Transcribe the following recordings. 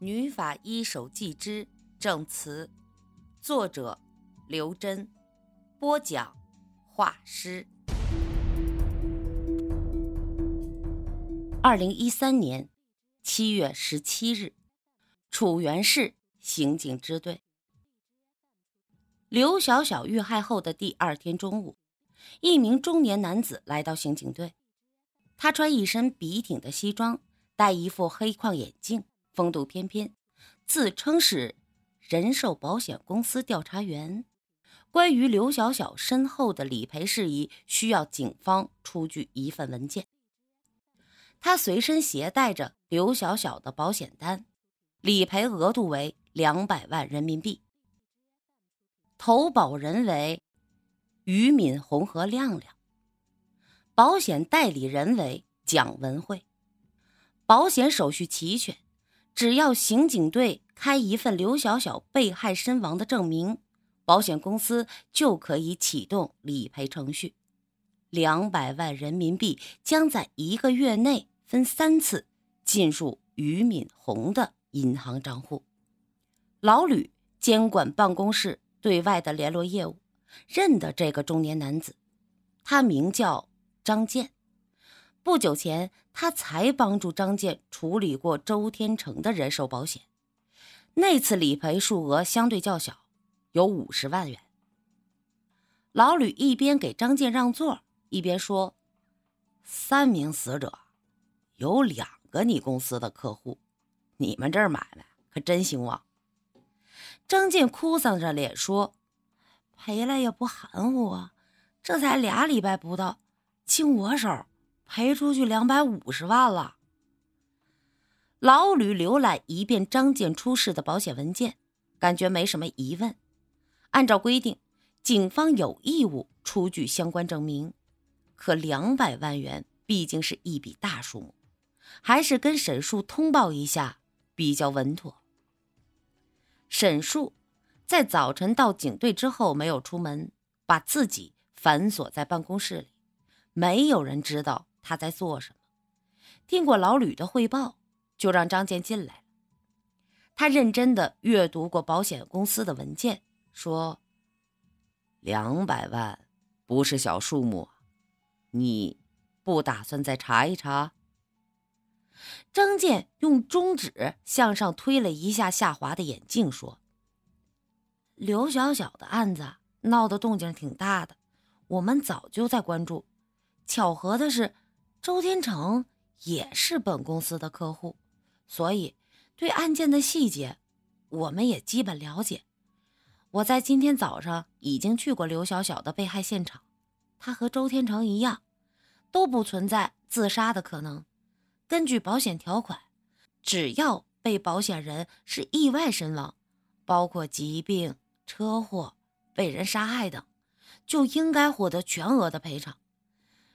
女法医手记之证词，作者刘真，播讲画师。二零一三年七月十七日，楚原市刑警支队，刘小小遇害后的第二天中午，一名中年男子来到刑警队，他穿一身笔挺的西装，戴一副黑框眼镜。风度翩翩，自称是人寿保险公司调查员。关于刘小小身后的理赔事宜，需要警方出具一份文件。他随身携带着刘小小的保险单，理赔额度为两百万人民币。投保人为于敏红和亮亮，保险代理人为蒋文慧，保险手续齐全。只要刑警队开一份刘小小被害身亡的证明，保险公司就可以启动理赔程序。两百万人民币将在一个月内分三次进入俞敏洪的银行账户。老吕监管办公室对外的联络业务，认得这个中年男子，他名叫张建。不久前，他才帮助张健处理过周天成的人寿保险，那次理赔数额相对较小，有五十万元。老吕一边给张健让座，一边说：“三名死者，有两个你公司的客户，你们这买卖可真兴旺。”张健哭丧着脸说：“赔了也不含糊啊，这才俩礼拜不到，进我手。”赔出去两百五十万了。老吕浏览一遍张健出示的保险文件，感觉没什么疑问。按照规定，警方有义务出具相关证明，可两百万元毕竟是一笔大数目，还是跟沈树通报一下比较稳妥。沈树在早晨到警队之后没有出门，把自己反锁在办公室里，没有人知道。他在做什么？听过老吕的汇报，就让张健进来。他认真的阅读过保险公司的文件，说：“两百万不是小数目，你不打算再查一查？”张健用中指向上推了一下下滑的眼镜，说：“刘小小的案子闹得动静挺大的，我们早就在关注。巧合的是。”周天成也是本公司的客户，所以对案件的细节，我们也基本了解。我在今天早上已经去过刘小小的被害现场，他和周天成一样，都不存在自杀的可能。根据保险条款，只要被保险人是意外身亡，包括疾病、车祸、被人杀害等，就应该获得全额的赔偿，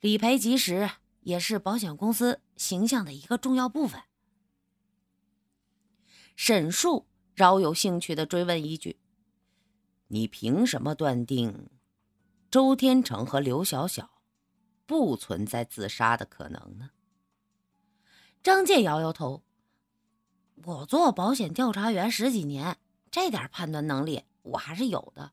理赔及时。也是保险公司形象的一个重要部分。沈树饶有兴趣的追问一句：“你凭什么断定周天成和刘小小不存在自杀的可能呢？”张健摇摇头：“我做保险调查员十几年，这点判断能力我还是有的。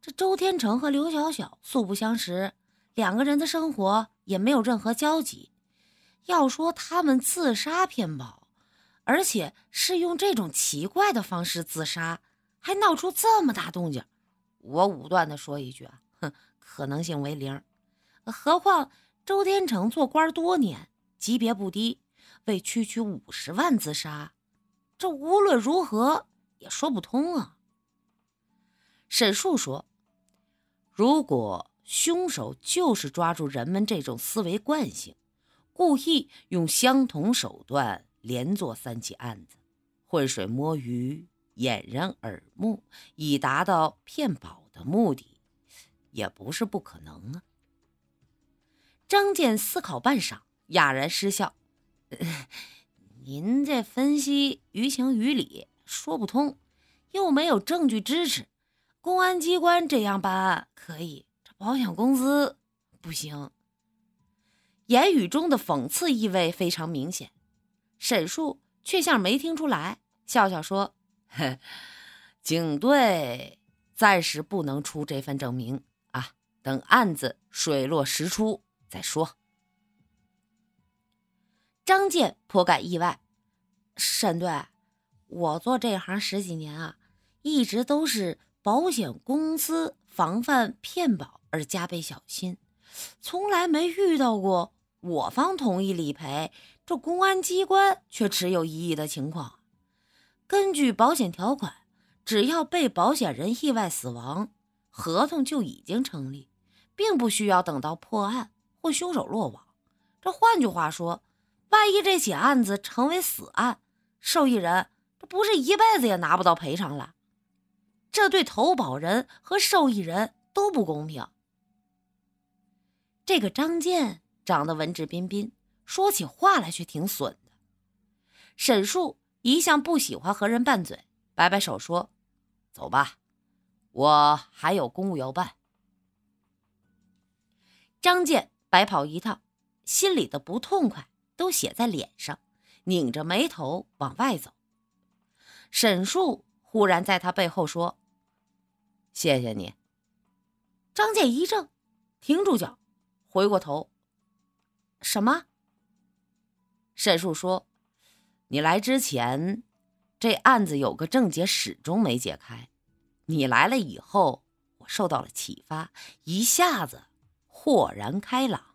这周天成和刘小小素不相识。”两个人的生活也没有任何交集。要说他们自杀骗保，而且是用这种奇怪的方式自杀，还闹出这么大动静，我武断的说一句啊，哼，可能性为零。何况周天成做官多年，级别不低，为区区五十万自杀，这无论如何也说不通啊。沈树说：“如果。”凶手就是抓住人们这种思维惯性，故意用相同手段连做三起案子，浑水摸鱼、掩人耳目，以达到骗保的目的，也不是不可能啊。张健思考半晌，哑然失笑：“ 您这分析于情于理，说不通，又没有证据支持。公安机关这样办案可以。”保险公司不行，言语中的讽刺意味非常明显。沈树却像没听出来，笑笑说：“警队暂时不能出这份证明啊，等案子水落石出再说。”张健颇感意外：“沈队，我做这行十几年啊，一直都是保险公司防范骗保而加倍小心，从来没遇到过我方同意理赔，这公安机关却持有异议的情况。根据保险条款，只要被保险人意外死亡，合同就已经成立，并不需要等到破案或凶手落网。这换句话说。”万一这起案子成为死案，受益人这不是一辈子也拿不到赔偿了？这对投保人和受益人都不公平。这个张健长得文质彬彬，说起话来却挺损的。沈树一向不喜欢和人拌嘴，摆摆手说：“走吧，我还有公务要办。”张健白跑一趟，心里的不痛快。都写在脸上，拧着眉头往外走。沈树忽然在他背后说：“谢谢你。”张健一怔，停住脚，回过头：“什么？”沈树说：“你来之前，这案子有个症结始终没解开。你来了以后，我受到了启发，一下子豁然开朗。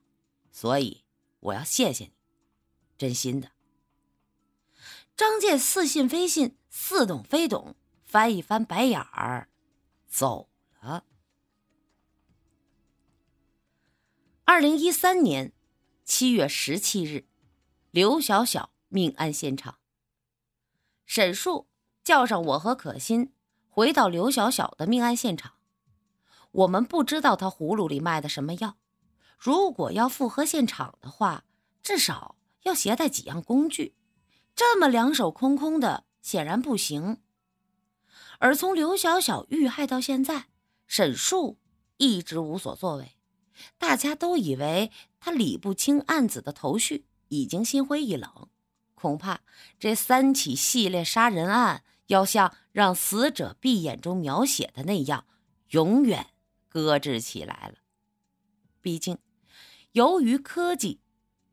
所以我要谢谢你。”真心的，张健似信非信，似懂非懂，翻一翻白眼儿，走了。二零一三年七月十七日，刘小小命案现场。沈树叫上我和可心，回到刘小小的命案现场。我们不知道他葫芦里卖的什么药，如果要复核现场的话，至少。要携带几样工具，这么两手空空的显然不行。而从刘小小遇害到现在，沈树一直无所作为，大家都以为他理不清案子的头绪，已经心灰意冷。恐怕这三起系列杀人案要像让死者闭眼中描写的那样，永远搁置起来了。毕竟，由于科技、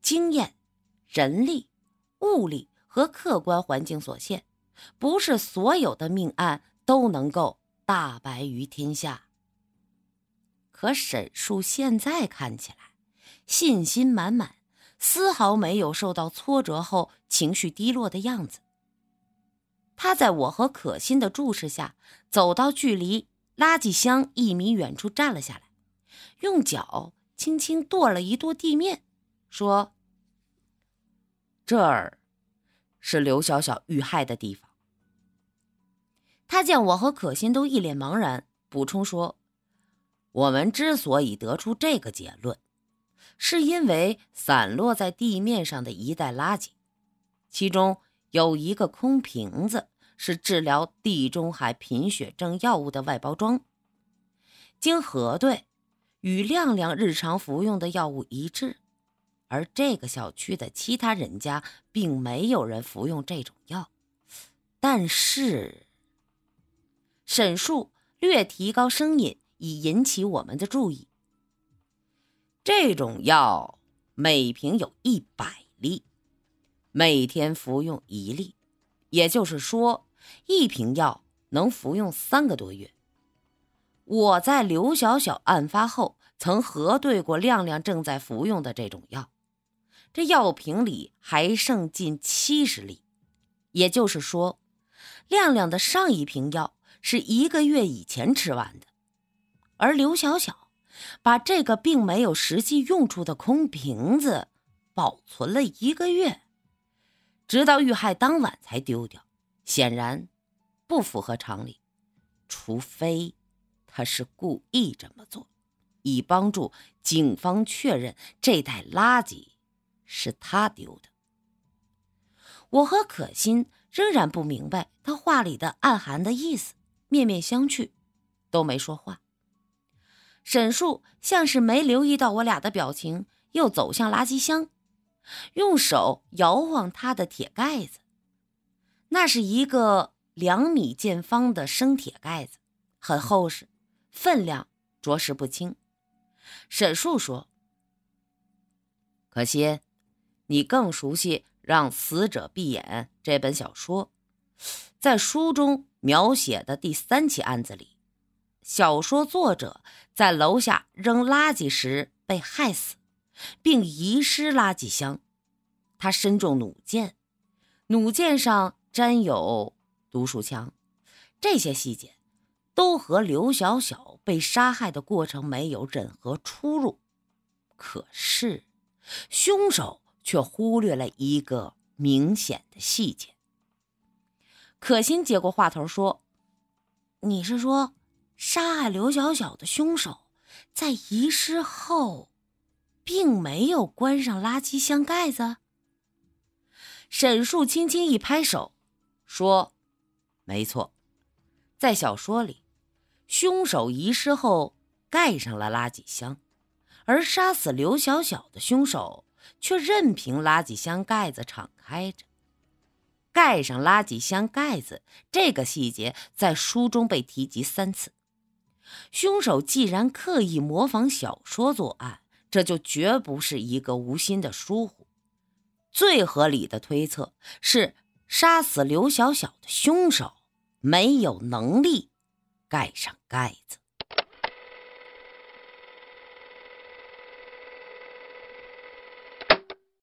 经验。人力、物力和客观环境所限，不是所有的命案都能够大白于天下。可沈树现在看起来信心满满，丝毫没有受到挫折后情绪低落的样子。他在我和可心的注视下，走到距离垃圾箱一米远处站了下来，用脚轻轻跺了一跺地面，说。这儿是刘小小遇害的地方。他见我和可心都一脸茫然，补充说：“我们之所以得出这个结论，是因为散落在地面上的一袋垃圾，其中有一个空瓶子，是治疗地中海贫血症药物的外包装。经核对，与亮亮日常服用的药物一致。”而这个小区的其他人家并没有人服用这种药，但是沈树略提高声音以引起我们的注意。这种药每瓶有一百粒，每天服用一粒，也就是说，一瓶药能服用三个多月。我在刘小小案发后曾核对过亮亮正在服用的这种药。这药瓶里还剩近七十粒，也就是说，亮亮的上一瓶药是一个月以前吃完的，而刘小小把这个并没有实际用处的空瓶子保存了一个月，直到遇害当晚才丢掉，显然不符合常理，除非他是故意这么做，以帮助警方确认这袋垃圾。是他丢的。我和可心仍然不明白他话里的暗含的意思，面面相觑，都没说话。沈树像是没留意到我俩的表情，又走向垃圾箱，用手摇晃他的铁盖子。那是一个两米见方的生铁盖子，很厚实，分量着实不轻。沈树说：“可惜，你更熟悉《让死者闭眼》这本小说，在书中描写的第三起案子里，小说作者在楼下扔垃圾时被害死，并遗失垃圾箱。他身中弩箭，弩箭上沾有毒鼠枪，这些细节。”都和刘小小被杀害的过程没有任何出入，可是凶手却忽略了一个明显的细节。可心接过话头说：“你是说，杀害刘小小的凶手在遗失后，并没有关上垃圾箱盖子？”沈树轻轻一拍手，说：“没错，在小说里。”凶手遗失后盖上了垃圾箱，而杀死刘小小的凶手却任凭垃圾箱盖子敞开着。盖上垃圾箱盖子这个细节在书中被提及三次。凶手既然刻意模仿小说作案，这就绝不是一个无心的疏忽。最合理的推测是，杀死刘小小的凶手没有能力。盖上盖子。